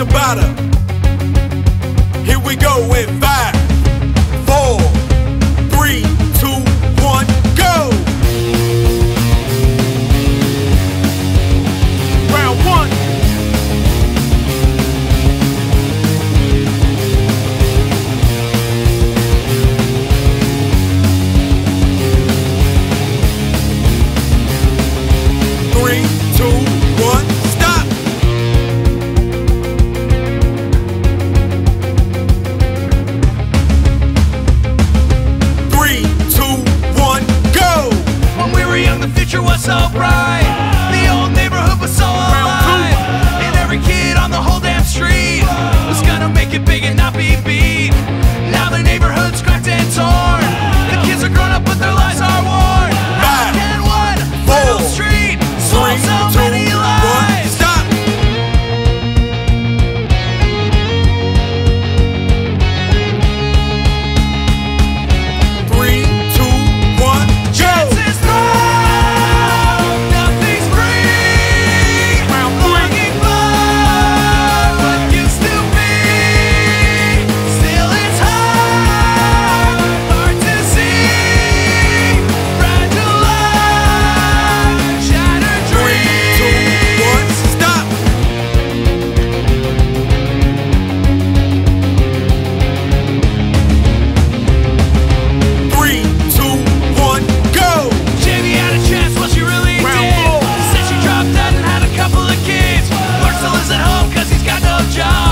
Tabata. Here we go in five. so bright. show